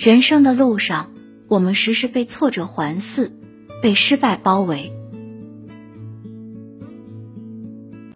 人生的路上我们时时被挫折环伺被失败包围。